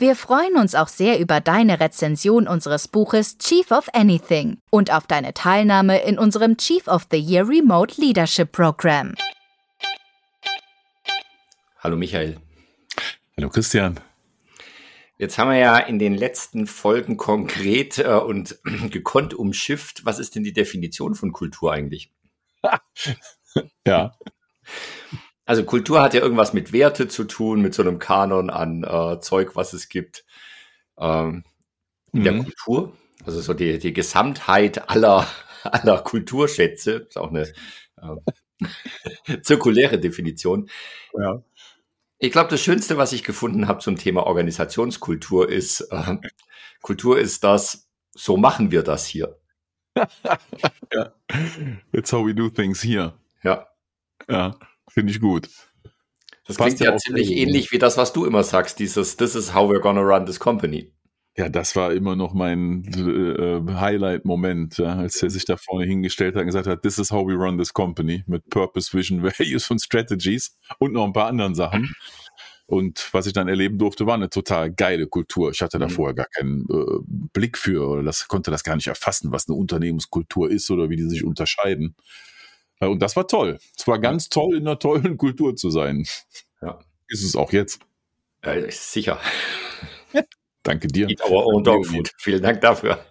Wir freuen uns auch sehr über deine Rezension unseres Buches Chief of Anything und auf deine Teilnahme in unserem Chief of the Year Remote Leadership Program. Hallo Michael. Hallo Christian. Jetzt haben wir ja in den letzten Folgen konkret äh, und gekonnt umschifft. Was ist denn die Definition von Kultur eigentlich? ja. Also Kultur hat ja irgendwas mit Werte zu tun, mit so einem Kanon an äh, Zeug, was es gibt ähm, in mhm. der Kultur. Also so die, die Gesamtheit aller, aller Kulturschätze, ist auch eine äh, zirkuläre Definition. Ja. Ich glaube, das Schönste, was ich gefunden habe zum Thema Organisationskultur, ist, äh, Kultur ist das, so machen wir das hier. ja. That's how we do things here. Ja. Ja. Finde ich gut. Das klingt ja ziemlich ähnlich wie das, was du immer sagst, dieses This is how we're gonna run this company. Ja, das war immer noch mein äh, Highlight-Moment, ja, als er sich da vorne hingestellt hat und gesagt hat, this is how we run this company mit Purpose, Vision, Values und Strategies und noch ein paar anderen Sachen. Und was ich dann erleben durfte, war eine total geile Kultur. Ich hatte da mhm. vorher gar keinen äh, Blick für oder das, konnte das gar nicht erfassen, was eine Unternehmenskultur ist oder wie die sich unterscheiden. Und das war toll. Es war ganz toll, in einer tollen Kultur zu sein. Ja. Ist es auch jetzt. Äh, sicher. Danke dir. Eat our own dog food. Vielen Dank dafür.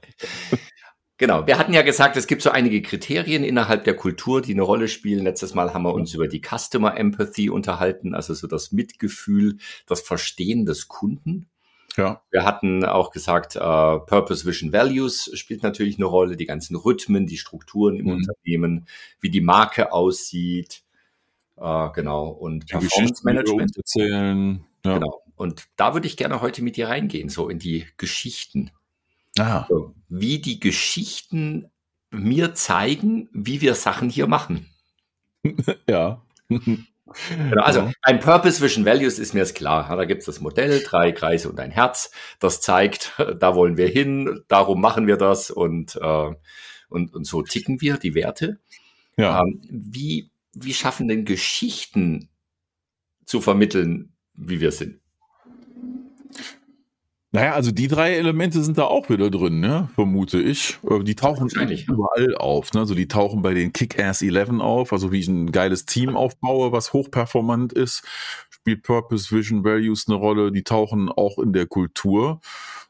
Genau, wir hatten ja gesagt, es gibt so einige Kriterien innerhalb der Kultur, die eine Rolle spielen. Letztes Mal haben wir uns über die Customer Empathy unterhalten, also so das Mitgefühl, das Verstehen des Kunden. Ja. Wir hatten auch gesagt, äh, Purpose, Vision, Values spielt natürlich eine Rolle, die ganzen Rhythmen, die Strukturen im mhm. Unternehmen, wie die Marke aussieht, äh, genau, und Performance Management. Erzählen. Ja. Genau. Und da würde ich gerne heute mit dir reingehen, so in die Geschichten. Ah. So, wie die Geschichten mir zeigen, wie wir Sachen hier machen. ja. Genau, also ein Purpose Vision Values ist mir jetzt klar. Da gibt es das Modell, drei Kreise und ein Herz. Das zeigt, da wollen wir hin, darum machen wir das und, äh, und, und so ticken wir die Werte. Ja. Ähm, wie, wie schaffen denn Geschichten zu vermitteln, wie wir sind? Naja, also die drei Elemente sind da auch wieder drin, ne? vermute ich. Äh, die tauchen überall auf. Ne? Also die tauchen bei den Kick-Ass 11 auf, also wie ich ein geiles Team aufbaue, was hochperformant ist. Spielt Purpose, Vision, Values eine Rolle. Die tauchen auch in der Kultur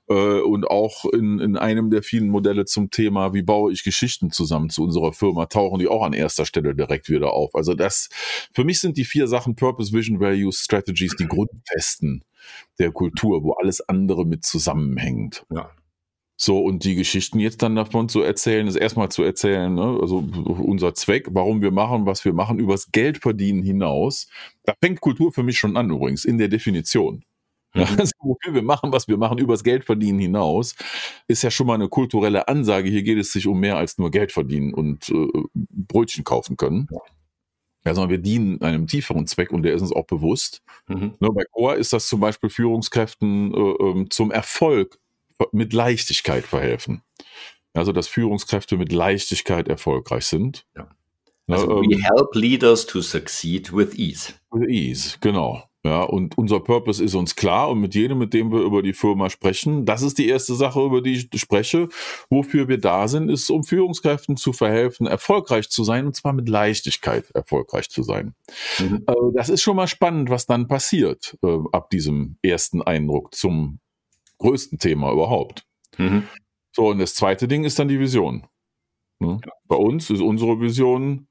äh, und auch in, in einem der vielen Modelle zum Thema, wie baue ich Geschichten zusammen zu unserer Firma, tauchen die auch an erster Stelle direkt wieder auf. Also das, für mich sind die vier Sachen Purpose, Vision, Values, Strategies die Grundfesten der Kultur, wo alles andere mit zusammenhängt. Ja. So, und die Geschichten jetzt dann davon zu erzählen, ist erstmal zu erzählen, ne? also unser Zweck, warum wir machen, was wir machen, übers Geld verdienen hinaus. Da fängt Kultur für mich schon an übrigens, in der Definition. Ja, mhm. also, wir machen, was wir machen, übers Geld verdienen hinaus, ist ja schon mal eine kulturelle Ansage. Hier geht es sich um mehr als nur Geld verdienen und äh, Brötchen kaufen können. Ja. Sondern wir dienen einem tieferen Zweck und der ist uns auch bewusst. Mhm. Ne, bei Core ist das zum Beispiel Führungskräften äh, ähm, zum Erfolg mit Leichtigkeit verhelfen. Also, dass Führungskräfte mit Leichtigkeit erfolgreich sind. Ja. Ne, also, ne, we ähm, help leaders to succeed with ease. With ease, genau. Ja, und unser Purpose ist uns klar und mit jedem, mit dem wir über die Firma sprechen, das ist die erste Sache, über die ich spreche. Wofür wir da sind, ist, um Führungskräften zu verhelfen, erfolgreich zu sein und zwar mit Leichtigkeit erfolgreich zu sein. Mhm. Äh, das ist schon mal spannend, was dann passiert äh, ab diesem ersten Eindruck zum größten Thema überhaupt. Mhm. So, und das zweite Ding ist dann die Vision. Ne? Ja. Bei uns ist unsere Vision,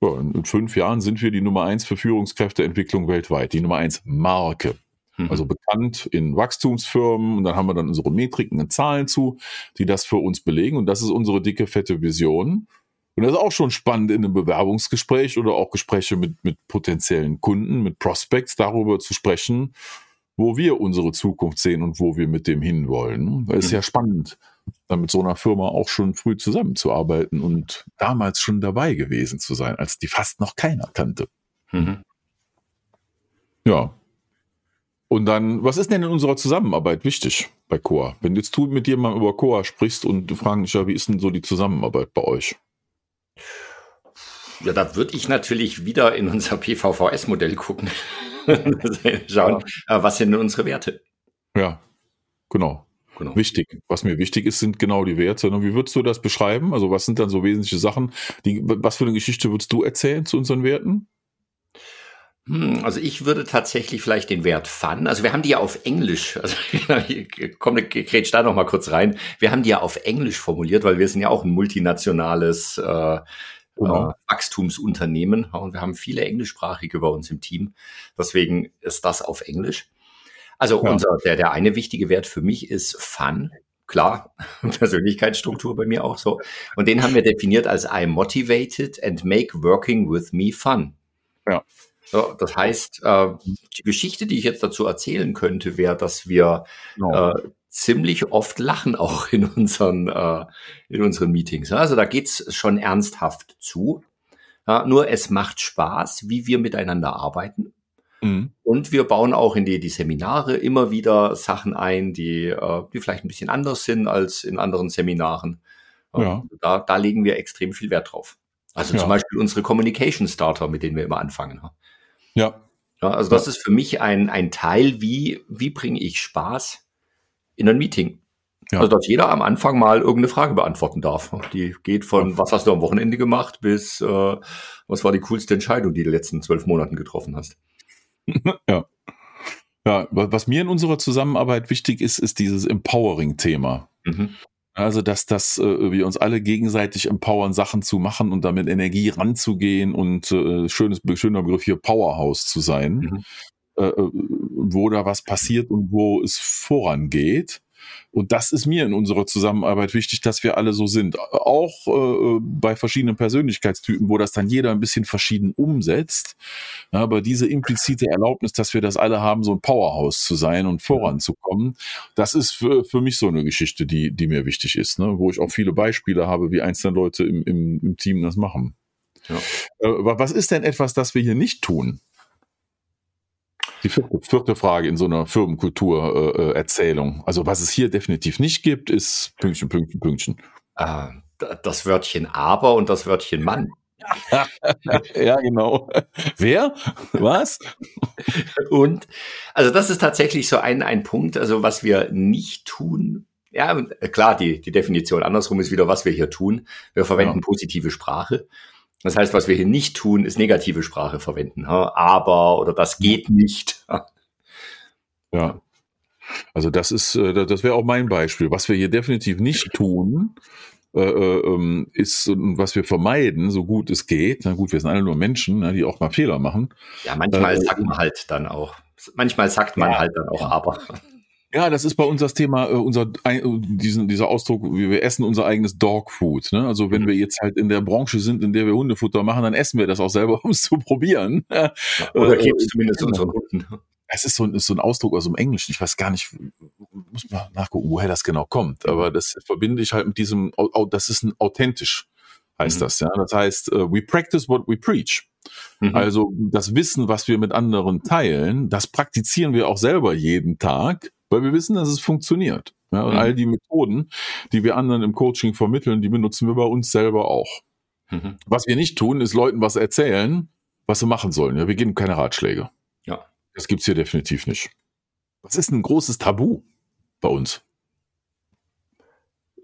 ja, in fünf Jahren sind wir die Nummer eins für Führungskräfteentwicklung weltweit, die Nummer eins Marke. Mhm. Also bekannt in Wachstumsfirmen und dann haben wir dann unsere Metriken und Zahlen zu, die das für uns belegen und das ist unsere dicke, fette Vision. Und das ist auch schon spannend in einem Bewerbungsgespräch oder auch Gespräche mit, mit potenziellen Kunden, mit Prospects darüber zu sprechen, wo wir unsere Zukunft sehen und wo wir mit dem hinwollen. Das ist mhm. ja spannend, dann mit so einer Firma auch schon früh zusammenzuarbeiten und damals schon dabei gewesen zu sein, als die fast noch keiner kannte. Mhm. Ja. Und dann, was ist denn in unserer Zusammenarbeit wichtig bei Coa? Wenn jetzt du mit jemandem über Coa sprichst und du fragst dich ja, wie ist denn so die Zusammenarbeit bei euch? Ja, da würde ich natürlich wieder in unser PVVS-Modell gucken. Schauen, ja. Äh, was sind unsere Werte? Ja, genau. Genau. Wichtig. Was mir wichtig ist, sind genau die Werte. Wie würdest du das beschreiben? Also was sind dann so wesentliche Sachen? Die, was für eine Geschichte würdest du erzählen zu unseren Werten? Hm, also ich würde tatsächlich vielleicht den Wert Fun, also wir haben die ja auf Englisch, also komm, grätsch da noch mal kurz rein. Wir haben die ja auf Englisch formuliert, weil wir sind ja auch ein multinationales äh, genau. äh, Wachstumsunternehmen und wir haben viele Englischsprachige bei uns im Team. Deswegen ist das auf Englisch. Also ja. unser, der, der eine wichtige Wert für mich ist Fun. Klar, Persönlichkeitsstruktur bei mir auch so. Und den haben wir definiert als I'm motivated and make working with me fun. Ja. So, das heißt, äh, die Geschichte, die ich jetzt dazu erzählen könnte, wäre, dass wir genau. äh, ziemlich oft lachen auch in unseren, äh, in unseren Meetings. Also da geht's schon ernsthaft zu. Ja, nur es macht Spaß, wie wir miteinander arbeiten. Mhm. Und wir bauen auch in die, die Seminare immer wieder Sachen ein, die, äh, die vielleicht ein bisschen anders sind als in anderen Seminaren. Ja. Da, da legen wir extrem viel Wert drauf. Also ja. zum Beispiel unsere Communication Starter, mit denen wir immer anfangen. Ja. ja also das ist für mich ein, ein Teil, wie, wie bringe ich Spaß in ein Meeting. Ja. Also, dass jeder am Anfang mal irgendeine Frage beantworten darf. Die geht von, was hast du am Wochenende gemacht, bis, äh, was war die coolste Entscheidung, die du in den letzten zwölf Monaten getroffen hast. ja. Ja, was mir in unserer Zusammenarbeit wichtig ist, ist dieses Empowering-Thema. Mhm. Also, dass das äh, wir uns alle gegenseitig empowern, Sachen zu machen und damit Energie ranzugehen und äh, schönes, schöner Begriff hier Powerhouse zu sein, mhm. äh, äh wo da was passiert und wo es vorangeht. Und das ist mir in unserer Zusammenarbeit wichtig, dass wir alle so sind. Auch äh, bei verschiedenen Persönlichkeitstypen, wo das dann jeder ein bisschen verschieden umsetzt. Ja, aber diese implizite Erlaubnis, dass wir das alle haben, so ein Powerhouse zu sein und voranzukommen, das ist für, für mich so eine Geschichte, die, die mir wichtig ist, ne? wo ich auch viele Beispiele habe, wie einzelne Leute im, im, im Team das machen. Ja. Äh, was ist denn etwas, das wir hier nicht tun? Die vierte, vierte Frage in so einer Firmenkultur-Erzählung. Äh, äh also was es hier definitiv nicht gibt, ist Pünktchen, Pünktchen, Pünktchen. Äh, das Wörtchen aber und das Wörtchen Mann. ja, genau. Wer? Was? Und also das ist tatsächlich so ein, ein Punkt, also was wir nicht tun. Ja, klar, die, die Definition andersrum ist wieder, was wir hier tun. Wir verwenden ja. positive Sprache. Das heißt, was wir hier nicht tun, ist negative Sprache verwenden. Aber oder das geht nicht. Ja. Also das ist, äh, das wäre auch mein Beispiel. Was wir hier definitiv nicht tun, äh, äh ähm, ist, was wir vermeiden, so gut es geht. Na gut, wir sind alle nur Menschen, ne, die auch mal Fehler machen. Ja, manchmal sagt man halt dann auch. Manchmal sagt man ja, halt dann auch aber. Ja, das ist bei uns das Thema, äh, unser, äh, diesen, dieser Ausdruck, wir essen unser eigenes Dogfood. Ne? Also wenn mhm. wir jetzt halt in der Branche sind, in der wir Hundefutter machen, dann essen wir das auch selber, um es zu probieren. Ja, oder äh, geben es zumindest genau. unseren Hunden. Es ist so, ist so ein Ausdruck aus dem Englischen. Ich weiß gar nicht, muss mal nachgucken, woher das genau kommt. Aber das verbinde ich halt mit diesem, das ist ein authentisch, heißt mhm. das. Ja, das heißt, we practice what we preach. Mhm. Also das Wissen, was wir mit anderen teilen, das praktizieren wir auch selber jeden Tag weil wir wissen, dass es funktioniert. Ja, und mhm. all die Methoden, die wir anderen im Coaching vermitteln, die benutzen wir bei uns selber auch. Mhm. Was wir nicht tun, ist Leuten was erzählen, was sie machen sollen. Ja, wir geben keine Ratschläge. Ja. Das gibt's hier definitiv nicht. Was ist ein großes Tabu bei uns?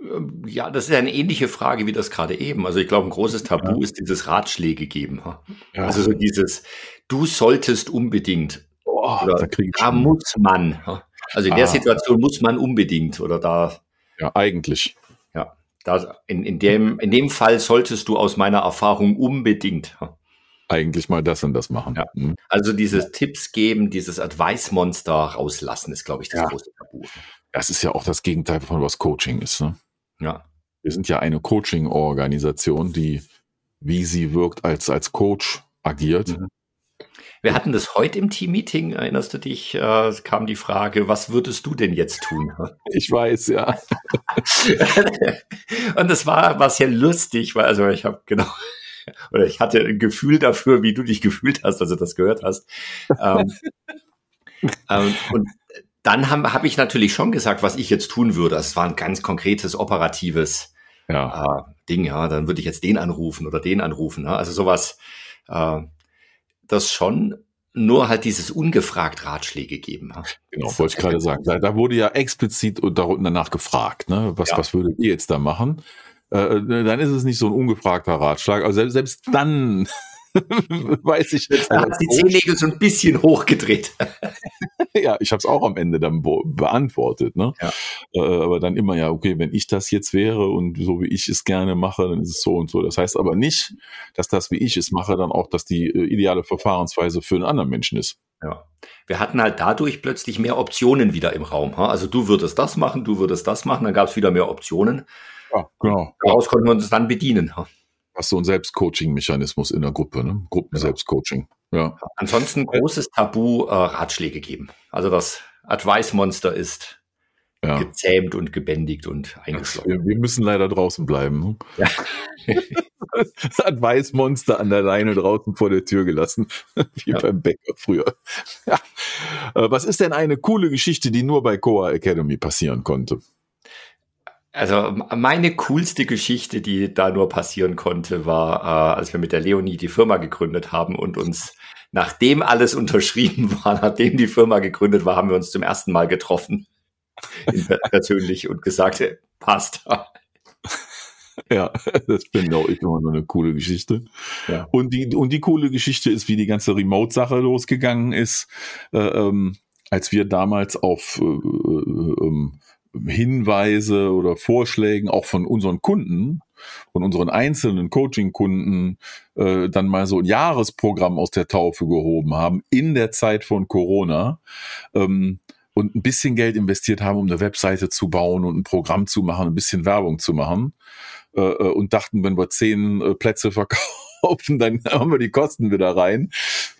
Ähm, ja, das ist eine ähnliche Frage wie das gerade eben. Also ich glaube, ein großes Tabu ja. ist dieses Ratschläge geben. Ja. Also so dieses, du solltest unbedingt. Oh, da, da muss man. Also in der ah. Situation muss man unbedingt oder da. Ja, eigentlich. Ja, da, in, in, dem, in dem Fall solltest du aus meiner Erfahrung unbedingt. Eigentlich mal das und das machen. Ja. Mhm. Also dieses. Tipps geben, dieses Advice-Monster rauslassen, ist, glaube ich, das ja. große Tabu. Das ist ja auch das Gegenteil von was Coaching ist. Ne? Ja. Wir sind ja eine Coaching-Organisation, die, wie sie wirkt, als, als Coach agiert. Mhm. Wir hatten das heute im Team-Meeting, erinnerst du dich? Äh, kam die Frage, was würdest du denn jetzt tun? Ich weiß, ja. und das war, war sehr lustig, weil, also ich habe genau, oder ich hatte ein Gefühl dafür, wie du dich gefühlt hast, als du das gehört hast. ähm, ähm, und dann habe hab ich natürlich schon gesagt, was ich jetzt tun würde. Es war ein ganz konkretes, operatives ja. äh, Ding, ja. Dann würde ich jetzt den anrufen oder den anrufen. Ne? Also sowas, äh, das schon nur halt dieses ungefragt Ratschläge geben. Genau, wollte ich gerade sagen. Da, da, wurde ja explizit danach gefragt, ne? was, ja. was würdet ihr jetzt da machen? Äh, äh, dann ist es nicht so ein ungefragter Ratschlag. Also selbst, selbst dann weiß ich. Da hat die Zehennägel so ein bisschen hochgedreht. ja, ich habe es auch am Ende dann be beantwortet. Ne? Ja. Äh, aber dann immer ja, okay, wenn ich das jetzt wäre und so wie ich es gerne mache, dann ist es so und so. Das heißt aber nicht, dass das, wie ich es mache, dann auch, dass die äh, ideale Verfahrensweise für einen anderen Menschen ist. Ja. Wir hatten halt dadurch plötzlich mehr Optionen wieder im Raum. Also du würdest das machen, du würdest das machen, dann gab es wieder mehr Optionen. Ja, genau. Daraus konnten wir uns dann bedienen hast so ein Selbstcoaching-Mechanismus in der Gruppe, ne? Gruppen-Selbstcoaching. Ja. Ansonsten großes Tabu, äh, Ratschläge geben. Also das Advice-Monster ist ja. gezähmt und gebändigt und eingeschlossen. Wir, wir, müssen leider draußen bleiben. Ja. das Advice-Monster an der Leine draußen vor der Tür gelassen, wie ja. beim Bäcker früher. Ja. Äh, was ist denn eine coole Geschichte, die nur bei Coa Academy passieren konnte? Also meine coolste Geschichte, die da nur passieren konnte, war, äh, als wir mit der Leonie die Firma gegründet haben und uns, nachdem alles unterschrieben war, nachdem die Firma gegründet war, haben wir uns zum ersten Mal getroffen, persönlich und gesagt, passt. Ja, das finde auch ich immer noch eine coole Geschichte. Ja. Und die und die coole Geschichte ist, wie die ganze Remote-Sache losgegangen ist, äh, ähm, als wir damals auf äh, äh, ähm, Hinweise oder Vorschlägen auch von unseren Kunden, von unseren einzelnen Coaching-Kunden äh, dann mal so ein Jahresprogramm aus der Taufe gehoben haben in der Zeit von Corona ähm, und ein bisschen Geld investiert haben, um eine Webseite zu bauen und ein Programm zu machen, ein bisschen Werbung zu machen. Äh, äh und dachten, wenn wir zehn äh, Plätze verkaufen, verkaufen, dann haben wir die Kosten wieder rein.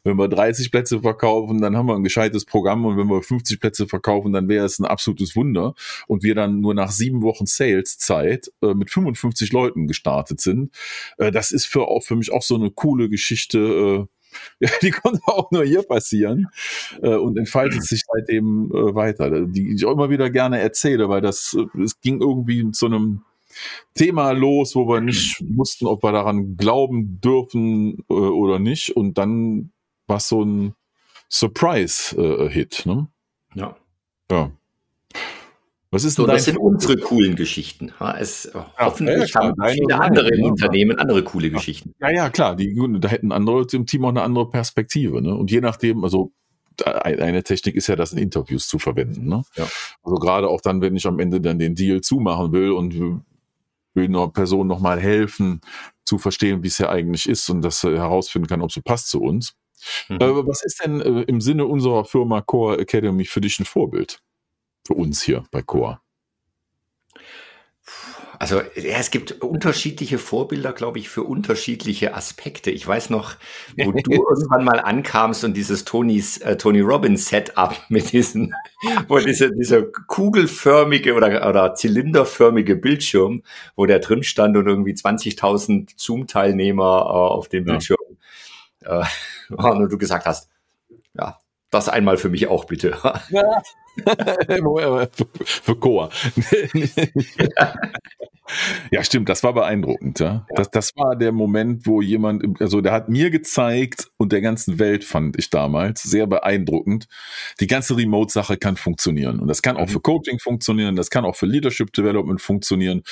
Wenn wir 30 Plätze verkaufen, dann haben wir ein gescheites Programm und wenn wir 50 Plätze verkaufen, dann wäre es ein absolutes Wunder. Und wir dann nur nach sieben Wochen Sales-Zeit äh, mit 55 Leuten gestartet sind. Äh, das ist für, auch, für mich auch so eine coole Geschichte. Äh, ja, die konnte auch nur hier passieren äh, und entfaltet sich seitdem äh, weiter. Die ich auch immer wieder gerne erzähle, weil das äh, es ging irgendwie zu einem Thema los, wo wir nicht wussten, ob wir daran glauben dürfen äh, oder nicht. Und dann war es so ein Surprise-Hit. Äh, ne? Ja. Ja. Was ist so, das sind unsere coolen Geschichten. Es, ja, hoffentlich ja, haben viele andere im Unternehmen andere coole Geschichten. Ja, ja, klar. Die, da hätten andere im Team auch eine andere Perspektive. Ne? Und je nachdem, also eine Technik ist ja, das in Interviews zu verwenden. Ne? Ja. Also gerade auch dann, wenn ich am Ende dann den Deal zumachen will und will einer Person nochmal helfen, zu verstehen, wie es ja eigentlich ist und das herausfinden kann, ob es so passt zu uns. Mhm. Äh, was ist denn äh, im Sinne unserer Firma Core Academy für dich ein Vorbild? Für uns hier bei Core? Also ja, es gibt unterschiedliche Vorbilder, glaube ich, für unterschiedliche Aspekte. Ich weiß noch, wo du irgendwann mal ankamst und dieses Tonys, äh, Tony Robbins Setup mit diesen, wo diese, dieser kugelförmige oder, oder zylinderförmige Bildschirm, wo der drin stand und irgendwie 20.000 Zoom-Teilnehmer äh, auf dem Bildschirm äh, waren und du gesagt hast, ja, das einmal für mich auch bitte. Ja. für Chor. ja, stimmt, das war beeindruckend. Ja? ja. Das, das war der Moment, wo jemand, also der hat mir gezeigt und der ganzen Welt fand ich damals sehr beeindruckend. Die ganze Remote-Sache kann funktionieren. Und das kann auch mhm. für Coaching funktionieren, das kann auch für Leadership Development funktionieren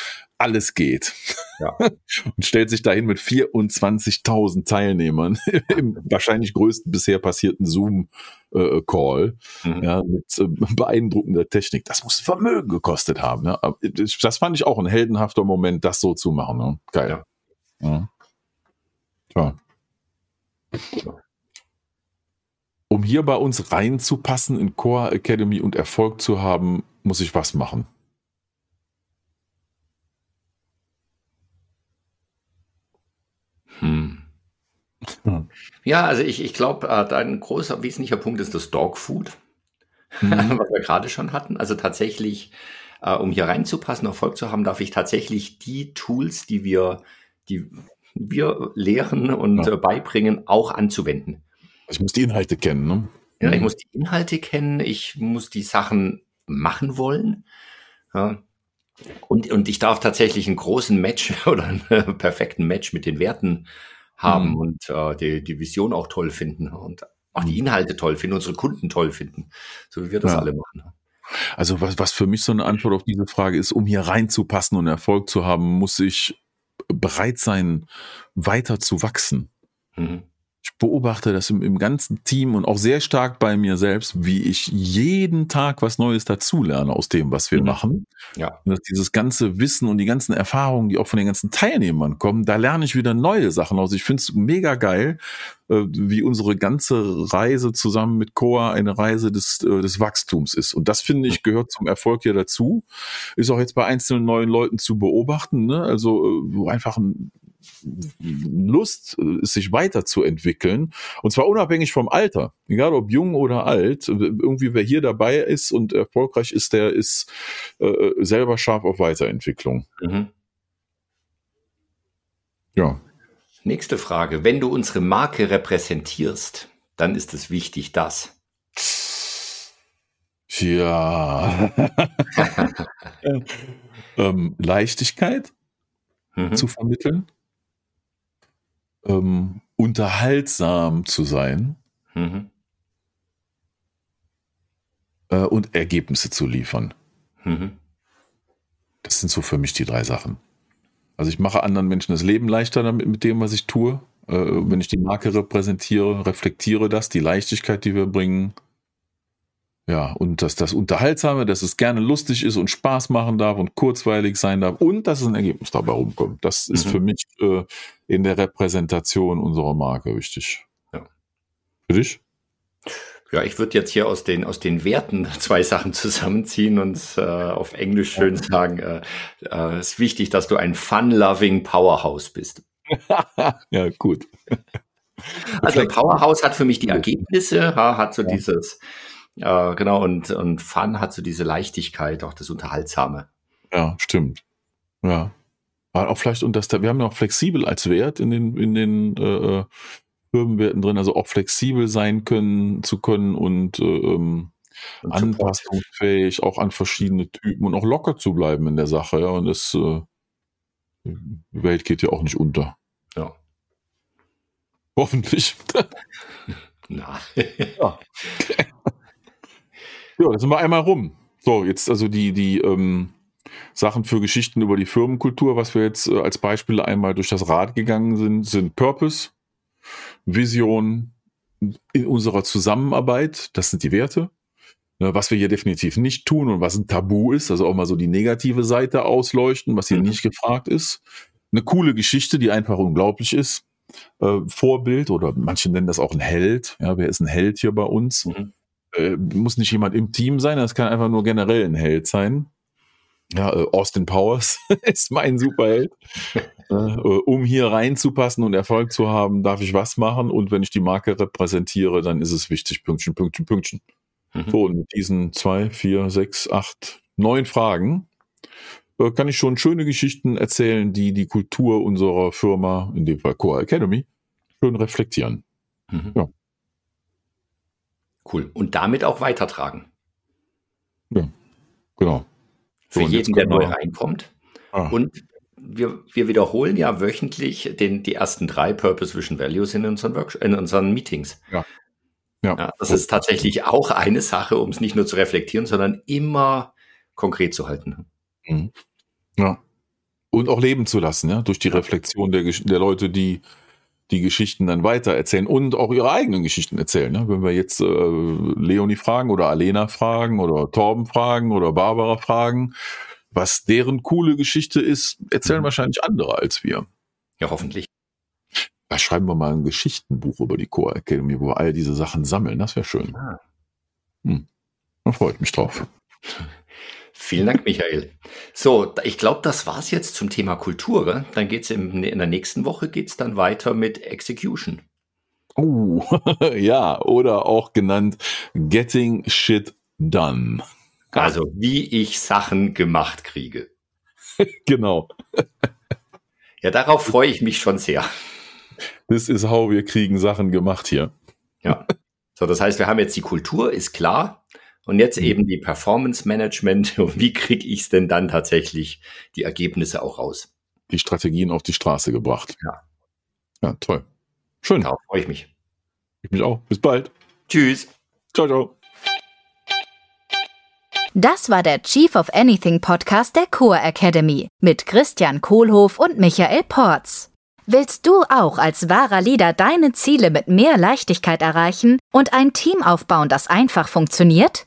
alles geht. Ja. und stellt sich dahin mit 24.000 Teilnehmern im wahrscheinlich größten bisher passierten Zoom-Call äh, mhm. ja, mit äh, beeindruckender Technik. Das muss Vermögen gekostet haben. Ja. Das fand ich auch ein heldenhafter Moment, das so zu machen. Ne? Geil. Ja. ja. Um hier bei uns reinzupassen in Core Academy und Erfolg zu haben, muss ich was machen. Hm. Ja, also ich, ich glaube, äh, ein großer wesentlicher Punkt ist das Dogfood, mhm. was wir gerade schon hatten. Also tatsächlich, äh, um hier reinzupassen, Erfolg zu haben, darf ich tatsächlich die Tools, die wir, die wir lehren und ja. äh, beibringen, auch anzuwenden. Ich muss die Inhalte kennen, ne? Ja, ich mhm. muss die Inhalte kennen, ich muss die Sachen machen wollen. Ja. Und, und ich darf tatsächlich einen großen Match oder einen perfekten Match mit den Werten haben mhm. und äh, die, die Vision auch toll finden und auch die mhm. Inhalte toll finden, unsere Kunden toll finden, so wie wir das ja. alle machen. Also was, was für mich so eine Antwort auf diese Frage ist, um hier reinzupassen und Erfolg zu haben, muss ich bereit sein, weiter zu wachsen. Mhm beobachte das im, im, ganzen Team und auch sehr stark bei mir selbst, wie ich jeden Tag was Neues dazulerne aus dem, was wir mhm. machen. Ja. Und dieses ganze Wissen und die ganzen Erfahrungen, die auch von den ganzen Teilnehmern kommen, da lerne ich wieder neue Sachen aus. Ich finde es mega geil, äh, wie unsere ganze Reise zusammen mit Coa eine Reise des, äh, des Wachstums ist. Und das finde ich gehört zum Erfolg hier dazu. Ist auch jetzt bei einzelnen neuen Leuten zu beobachten. Ne? Also äh, einfach ein Lust, äh, sich weiterzuentwickeln. Und zwar unabhängig vom Alter. Egal ob jung oder alt. Irgendwie wer hier dabei ist und erfolgreich ist, der ist äh, selber scharf auf Weiterentwicklung. Mhm. Ja. Nächste Frage. Wenn du unsere Marke repräsentierst, dann ist es wichtig, dass. Ja. ähm, Leichtigkeit mhm. zu vermitteln ähm, unterhaltsam zu sein mhm. äh, und Ergebnisse zu liefern. Mhm. Das sind so für mich die drei Sachen. Also ich mache anderen Menschen das Leben leichter damit, mit dem, was ich tue. Äh, wenn ich die Marke repräsentiere, reflektiere das, die Leichtigkeit, die wir bringen, ja, und dass das Unterhaltsame, dass es gerne lustig ist und Spaß machen darf und kurzweilig sein darf und dass es ein Ergebnis dabei rumkommt. Das ist mhm. für mich äh, in der Repräsentation unserer Marke wichtig. Ja. Für dich? Ja, ich würde jetzt hier aus den, aus den Werten zwei Sachen zusammenziehen und äh, auf Englisch schön sagen, äh, äh, ist wichtig, dass du ein fun-loving Powerhouse bist. ja, gut. Also Powerhouse hat für mich die Ergebnisse, hat so dieses, äh, genau, und, und Fun hat so diese Leichtigkeit, auch das Unterhaltsame. Ja, stimmt. Ja. Aber auch vielleicht, und das, wir haben ja auch flexibel als Wert in den, in den äh, äh, Firmenwerten drin, also auch flexibel sein können, zu können und, äh, ähm, und anpassungsfähig, auch an verschiedene Typen und auch locker zu bleiben in der Sache, ja. Und es, äh, die Welt geht ja auch nicht unter. Ja. Hoffentlich. Na. ja. Ja, da sind wir einmal rum. So, jetzt also die, die ähm, Sachen für Geschichten über die Firmenkultur, was wir jetzt äh, als Beispiele einmal durch das Rad gegangen sind, sind Purpose, Vision in unserer Zusammenarbeit, das sind die Werte. Ne, was wir hier definitiv nicht tun und was ein Tabu ist, also auch mal so die negative Seite ausleuchten, was hier mhm. nicht gefragt ist. Eine coole Geschichte, die einfach unglaublich ist. Äh, Vorbild oder manche nennen das auch ein Held. Ja, wer ist ein Held hier bei uns? Mhm äh, muss nicht jemand im Team sein, das kann einfach nur generell ein Held sein. Ja, äh, Austin Powers ist mein Superheld. äh, um hier reinzupassen und Erfolg zu haben, darf ich was machen und wenn ich die Marke repräsentiere, dann ist es wichtig, Pünktchen, Pünktchen, Pünktchen. Mhm. So, und mit diesen zwei, vier, sechs, acht, neun Fragen äh, kann ich schon schöne Geschichten erzählen, die die Kultur unserer Firma, in dem Fall Core Academy, schön reflektieren. Mhm. Ja. Cool. Und damit auch weitertragen. Ja, genau. So, Für jeden, der neu reinkommt. Ah. Und wir, wir wiederholen ja wöchentlich den, die ersten drei Purpose Vision Values in unseren, Workshop, in unseren Meetings. Ja. Ja. ja. das ist tatsächlich auch eine Sache, um es nicht nur zu reflektieren, sondern immer konkret zu halten. Mhm. Ja. Und auch leben zu lassen, ja, durch die Reflexion der, der Leute, die die Geschichten dann weiter erzählen und auch ihre eigenen Geschichten erzählen. Ne? Wenn wir jetzt äh, Leonie fragen oder Alena fragen oder Torben fragen oder Barbara fragen, was deren coole Geschichte ist, erzählen mhm. wahrscheinlich andere als wir. Ja, hoffentlich. Da schreiben wir mal ein Geschichtenbuch über die Core Academy, wo wir all diese Sachen sammeln. Das wäre schön. Ah. Hm. Da freue ich mich drauf. Vielen Dank, Michael. So, ich glaube, das war's jetzt zum Thema Kultur. Dann geht's in, in der nächsten Woche geht's dann weiter mit Execution. Oh, ja, oder auch genannt Getting Shit Done. Also, wie ich Sachen gemacht kriege. genau. Ja, darauf freue ich mich schon sehr. Das ist how wir kriegen Sachen gemacht hier. Ja. So, das heißt, wir haben jetzt die Kultur, ist klar. Und jetzt mhm. eben die Performance Management. Und wie kriege ich es denn dann tatsächlich die Ergebnisse auch raus? Die Strategien auf die Straße gebracht. Ja. Ja, toll. Schön. Darauf freue ich mich. Ich mich auch. Bis bald. Tschüss. Ciao, ciao. Das war der Chief of Anything Podcast der Core Academy mit Christian Kohlhoff und Michael Porz. Willst du auch als wahrer Leader deine Ziele mit mehr Leichtigkeit erreichen und ein Team aufbauen, das einfach funktioniert?